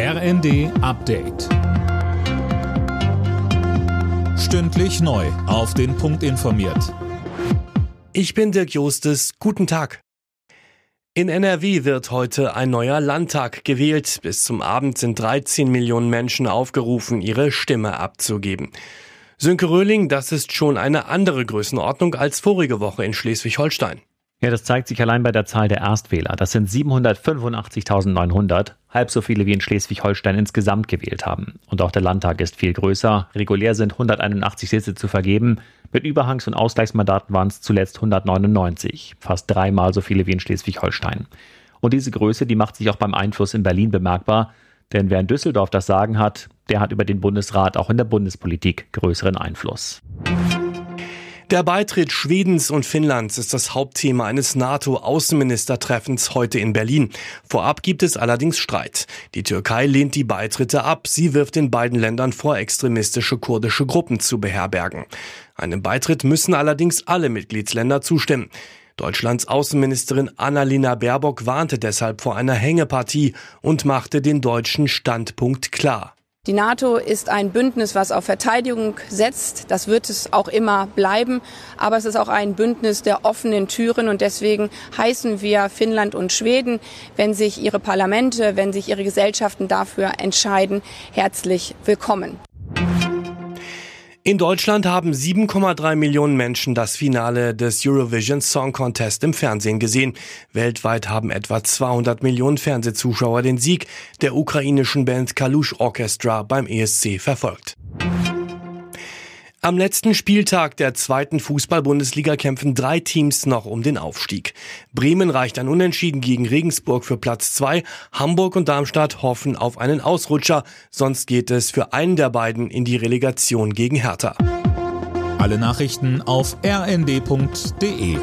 RND Update. Stündlich neu. Auf den Punkt informiert. Ich bin Dirk Jostes. Guten Tag. In NRW wird heute ein neuer Landtag gewählt. Bis zum Abend sind 13 Millionen Menschen aufgerufen, ihre Stimme abzugeben. Sönke Röhling, das ist schon eine andere Größenordnung als vorige Woche in Schleswig-Holstein. Ja, das zeigt sich allein bei der Zahl der Erstwähler. Das sind 785.900, halb so viele wie in Schleswig-Holstein insgesamt gewählt haben. Und auch der Landtag ist viel größer. Regulär sind 181 Sitze zu vergeben. Mit Überhangs- und Ausgleichsmandaten waren es zuletzt 199, fast dreimal so viele wie in Schleswig-Holstein. Und diese Größe, die macht sich auch beim Einfluss in Berlin bemerkbar. Denn wer in Düsseldorf das Sagen hat, der hat über den Bundesrat auch in der Bundespolitik größeren Einfluss. Der Beitritt Schwedens und Finnlands ist das Hauptthema eines NATO-Außenministertreffens heute in Berlin. Vorab gibt es allerdings Streit. Die Türkei lehnt die Beitritte ab. Sie wirft den beiden Ländern vor, extremistische kurdische Gruppen zu beherbergen. Einem Beitritt müssen allerdings alle Mitgliedsländer zustimmen. Deutschlands Außenministerin Annalena Baerbock warnte deshalb vor einer Hängepartie und machte den deutschen Standpunkt klar. Die NATO ist ein Bündnis, was auf Verteidigung setzt. Das wird es auch immer bleiben. Aber es ist auch ein Bündnis der offenen Türen. Und deswegen heißen wir Finnland und Schweden, wenn sich ihre Parlamente, wenn sich ihre Gesellschaften dafür entscheiden, herzlich willkommen. In Deutschland haben 7,3 Millionen Menschen das Finale des Eurovision Song Contest im Fernsehen gesehen. Weltweit haben etwa 200 Millionen Fernsehzuschauer den Sieg der ukrainischen Band Kalush Orchestra beim ESC verfolgt. Am letzten Spieltag der zweiten Fußball-Bundesliga kämpfen drei Teams noch um den Aufstieg. Bremen reicht ein Unentschieden gegen Regensburg für Platz zwei. Hamburg und Darmstadt hoffen auf einen Ausrutscher. Sonst geht es für einen der beiden in die Relegation gegen Hertha. Alle Nachrichten auf rnd.de